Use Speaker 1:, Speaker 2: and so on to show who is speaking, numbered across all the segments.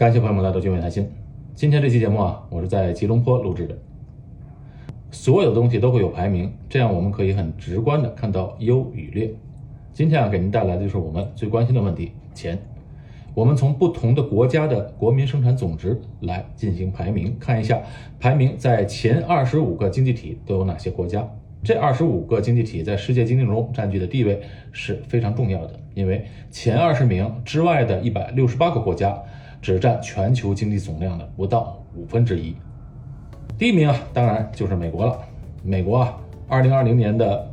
Speaker 1: 感谢朋友们来到聚美谈心。今天这期节目啊，我是在吉隆坡录制的。所有的东西都会有排名，这样我们可以很直观的看到优与劣。今天啊，给您带来的就是我们最关心的问题——钱。我们从不同的国家的国民生产总值来进行排名，看一下排名在前二十五个经济体都有哪些国家。这二十五个经济体在世界经济中占据的地位是非常重要的，因为前二十名之外的一百六十八个国家。只占全球经济总量的不到五分之一。第一名啊，当然就是美国了。美国啊，二零二零年的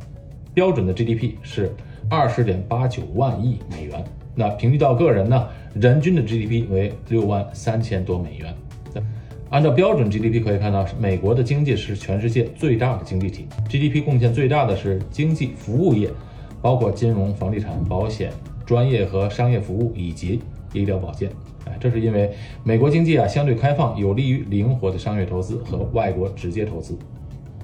Speaker 1: 标准的 GDP 是二十点八九万亿美元。那平均到个人呢，人均的 GDP 为六万三千多美元。按照标准 GDP 可以看到，美国的经济是全世界最大的经济体，GDP 贡献最大的是经济服务业，包括金融、房地产、保险、专业和商业服务以及医疗保健。这是因为美国经济啊相对开放，有利于灵活的商业投资和外国直接投资。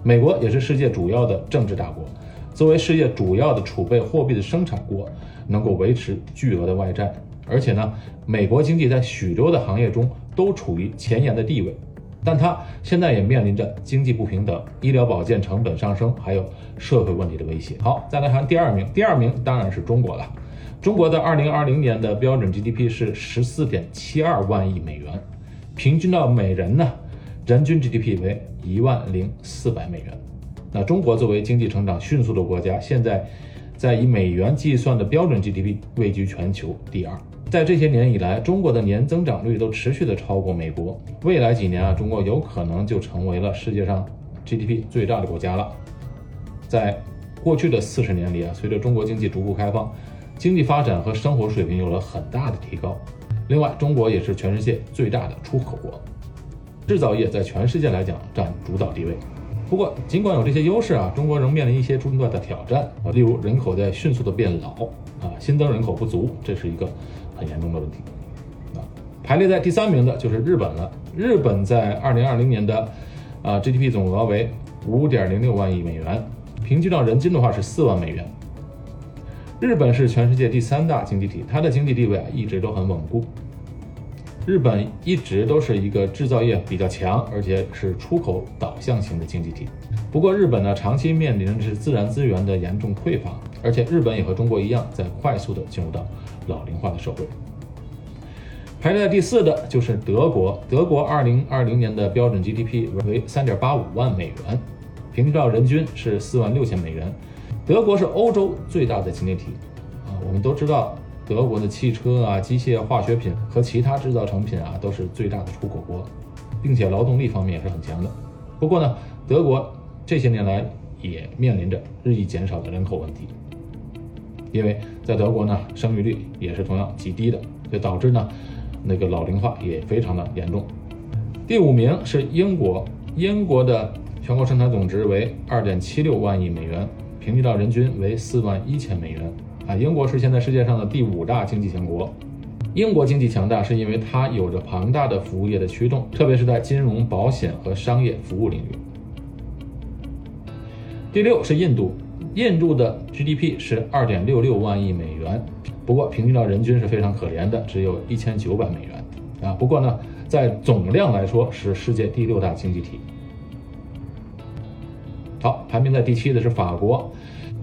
Speaker 1: 美国也是世界主要的政治大国，作为世界主要的储备货币的生产国，能够维持巨额的外债。而且呢，美国经济在许多的行业中都处于前沿的地位，但它现在也面临着经济不平等、医疗保健成本上升，还有社会问题的威胁。好，再来看第二名，第二名当然是中国了。中国的二零二零年的标准 GDP 是十四点七二万亿美元，平均到每人呢，人均 GDP 为一万零四百美元。那中国作为经济成长迅速的国家，现在在以美元计算的标准 GDP 位居全球第二。在这些年以来，中国的年增长率都持续的超过美国。未来几年啊，中国有可能就成为了世界上 GDP 最大的国家了。在过去的四十年里啊，随着中国经济逐步开放。经济发展和生活水平有了很大的提高。另外，中国也是全世界最大的出口国，制造业在全世界来讲占主导地位。不过，尽管有这些优势啊，中国仍面临一些重大的挑战啊，例如人口在迅速的变老啊，新增人口不足，这是一个很严重的问题啊。排列在第三名的就是日本了。日本在二零二零年的啊 GDP 总额为五点零六万亿美元，平均到人均的话是四万美元。日本是全世界第三大经济体，它的经济地位啊一直都很稳固。日本一直都是一个制造业比较强，而且是出口导向型的经济体。不过，日本呢长期面临的是自然资源的严重匮乏，而且日本也和中国一样，在快速的进入到老龄化的社会。排在第四的就是德国，德国二零二零年的标准 GDP 为三点八五万美元，平均到人均是四万六千美元。德国是欧洲最大的经济体，啊，我们都知道德国的汽车啊、机械、化学品和其他制造成品啊，都是最大的出口国，并且劳动力方面也是很强的。不过呢，德国这些年来也面临着日益减少的人口问题，因为在德国呢，生育率也是同样极低的，就导致呢，那个老龄化也非常的严重。第五名是英国，英国的全国生产总值为二点七六万亿美元。平均到人均为四万一千美元啊！英国是现在世界上的第五大经济强国。英国经济强大是因为它有着庞大的服务业的驱动，特别是在金融、保险和商业服务领域。第六是印度，印度的 GDP 是二点六六万亿美元，不过平均到人均是非常可怜的，只有一千九百美元啊！不过呢，在总量来说是世界第六大经济体。好，排名在第七的是法国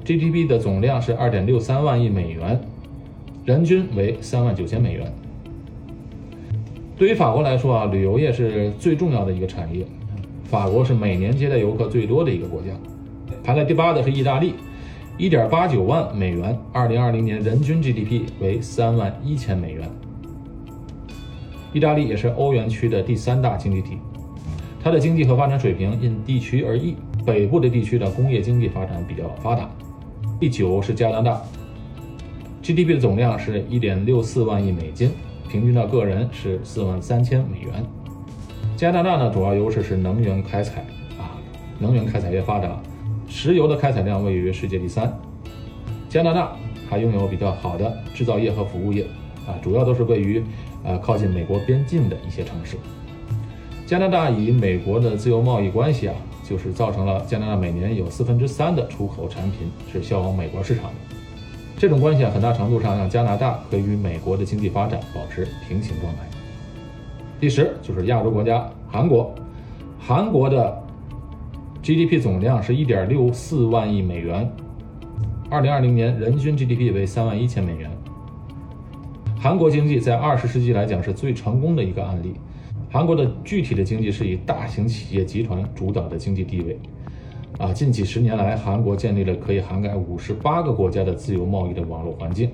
Speaker 1: ，GDP 的总量是二点六三万亿美元，人均为三万九千美元。对于法国来说啊，旅游业是最重要的一个产业，法国是每年接待游客最多的一个国家。排在第八的是意大利，一点八九万美元，二零二零年人均 GDP 为三万一千美元。意大利也是欧元区的第三大经济体，它的经济和发展水平因地区而异。北部的地区的工业经济发展比较发达。第九是加拿大，GDP 的总量是一点六四万亿美金，平均到个人是四万三千美元。加拿大呢，主要优势是能源开采啊，能源开采业发达，石油的开采量位于世界第三。加拿大还拥有比较好的制造业和服务业啊，主要都是位于呃靠近美国边境的一些城市。加拿大与美国的自由贸易关系啊。就是造成了加拿大每年有四分之三的出口产品是销往美国市场的，这种关系啊，很大程度上让加拿大可以与美国的经济发展保持平行状态。第十就是亚洲国家韩国，韩国的 GDP 总量是一点六四万亿美元，二零二零年人均 GDP 为三万一千美元。韩国经济在二十世纪来讲是最成功的一个案例。韩国的具体的经济是以大型企业集团主导的经济地位。啊，近几十年来，韩国建立了可以涵盖五十八个国家的自由贸易的网络环境。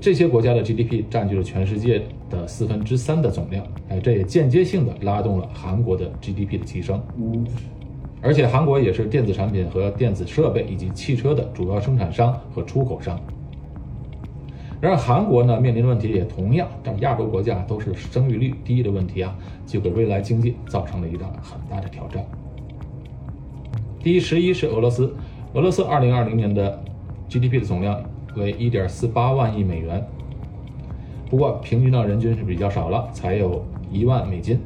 Speaker 1: 这些国家的 GDP 占据了全世界的四分之三的总量。哎，这也间接性的拉动了韩国的 GDP 的提升。而且，韩国也是电子产品和电子设备以及汽车的主要生产商和出口商。然而，韩国呢面临的问题也同样，让亚洲国家都是生育率低的问题啊，就给未来经济造成了一个很大的挑战。第十一是俄罗斯，俄罗斯二零二零年的 GDP 的总量为一点四八万亿美元，不过平均到人均是比较少了，才有一万美金。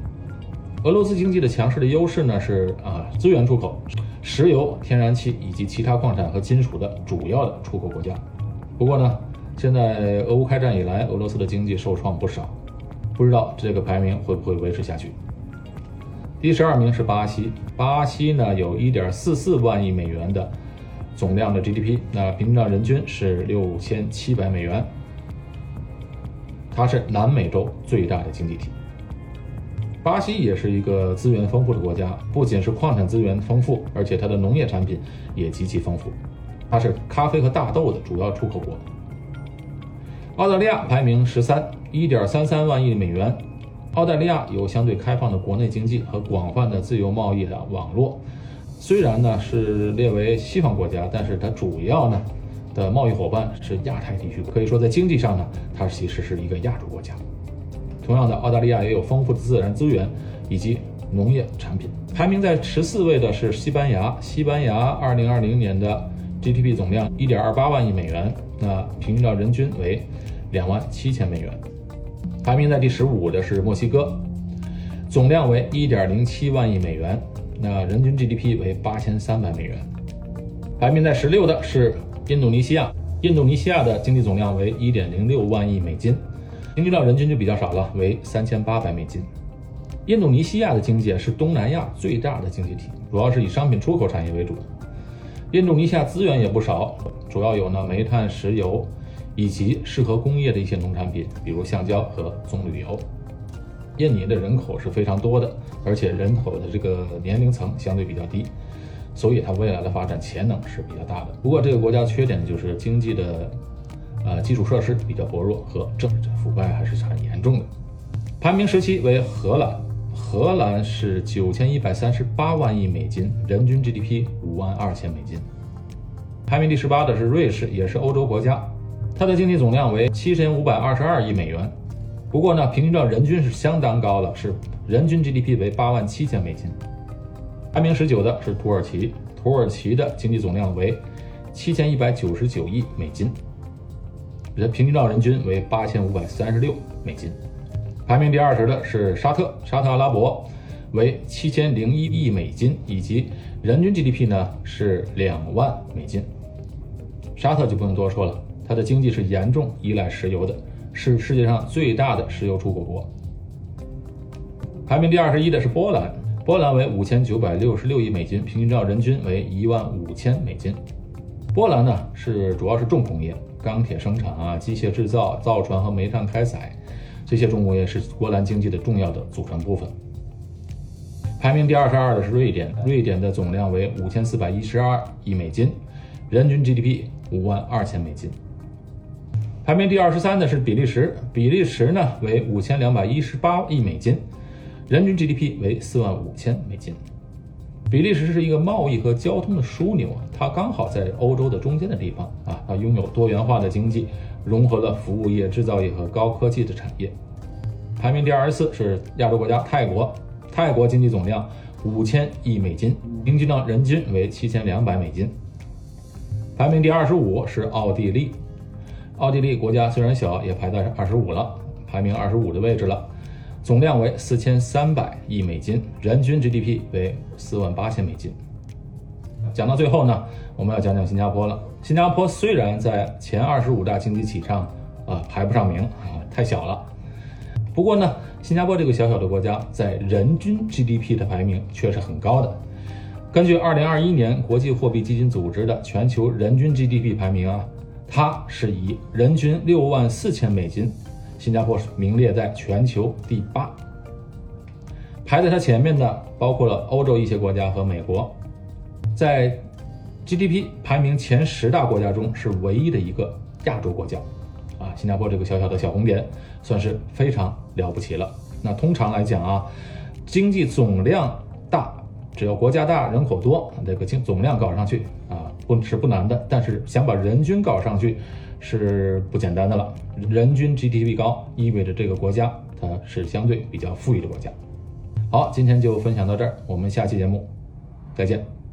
Speaker 1: 俄罗斯经济的强势的优势呢是啊资源出口，石油、天然气以及其他矿产和金属的主要的出口国家。不过呢，现在俄乌开战以来，俄罗斯的经济受创不少，不知道这个排名会不会维持下去。第十二名是巴西，巴西呢有1.44万亿美元的总量的 GDP，那平均到人均是六千七百美元，它是南美洲最大的经济体。巴西也是一个资源丰富的国家，不仅是矿产资源丰富，而且它的农业产品也极其丰富，它是咖啡和大豆的主要出口国。澳大利亚排名十三，1.33万亿美元。澳大利亚有相对开放的国内经济和广泛的自由贸易的网络，虽然呢是列为西方国家，但是它主要呢的贸易伙伴是亚太地区，可以说在经济上呢，它其实是一个亚洲国家。同样的，澳大利亚也有丰富的自然资源以及农业产品。排名在十四位的是西班牙，西班牙二零二零年的 GDP 总量一点二八万亿美元，那平均到人均为两万七千美元。排名在第十五的是墨西哥，总量为一点零七万亿美元，那人均 GDP 为八千三百美元。排名在十六的是印度尼西亚，印度尼西亚的经济总量为一点零六万亿美金，平均到人均就比较少了，为三千八百美金。印度尼西亚的经济是东南亚最大的经济体，主要是以商品出口产业为主。印度尼西亚资源也不少，主要有呢煤炭、石油。以及适合工业的一些农产品，比如橡胶和棕榈油。印尼的人口是非常多的，而且人口的这个年龄层相对比较低，所以它未来的发展潜能是比较大的。不过这个国家缺点就是经济的，呃基础设施比较薄弱和政治腐败还是很严重的。排名十七为荷兰，荷兰是九千一百三十八万亿美金，人均 GDP 五万二千美金。排名第十八的是瑞士，也是欧洲国家。它的经济总量为七千五百二十二亿美元，不过呢，平均到人均是相当高的，是人均 GDP 为八万七千美金。排名十九的是土耳其，土耳其的经济总量为七千一百九十九亿美金，人平均到人均为八千五百三十六美金。排名第二十的是沙特，沙特阿拉伯为七千零一亿美金，以及人均 GDP 呢是两万美金。沙特就不用多说了。它的经济是严重依赖石油的，是世界上最大的石油出口国。排名第二十一的是波兰，波兰为五千九百六十六亿美金，平均到人均为一万五千美金。波兰呢是主要是重工业，钢铁生产啊、机械制造、造船和煤炭开采，这些重工业是波兰经济的重要的组成部分。排名第二十二的是瑞典，瑞典的总量为五千四百一十二亿美金，人均 GDP 五万二千美金。排名第二十三的是比利时，比利时呢为五千两百一十八亿美金，人均 GDP 为四万五千美金。比利时是一个贸易和交通的枢纽，它刚好在欧洲的中间的地方啊，它拥有多元化的经济，融合了服务业、制造业和高科技的产业。排名第二十四是亚洲国家泰国，泰国经济总量五千亿美金，平均到人均为七千两百美金。排名第二十五是奥地利。奥地利国家虽然小，也排在二十五了，排名二十五的位置了，总量为四千三百亿美金，人均 GDP 为四万八千美金。讲到最后呢，我们要讲讲新加坡了。新加坡虽然在前二十五大经济体上啊排不上名啊，太小了。不过呢，新加坡这个小小的国家在人均 GDP 的排名却是很高的。根据2021年国际货币基金组织的全球人均 GDP 排名啊，它是以人均六万四千美金，新加坡是名列在全球第八。排在它前面的包括了欧洲一些国家和美国，在 GDP 排名前十大国家中是唯一的一个亚洲国家。啊，新加坡这个小小的小红点算是非常了不起了。那通常来讲啊，经济总量大，只要国家大、人口多，这个经总量搞上去啊，不是不难的。但是想把人均搞上去是不简单的了。人均 GDP 高，意味着这个国家它是相对比较富裕的国家。好，今天就分享到这儿，我们下期节目再见。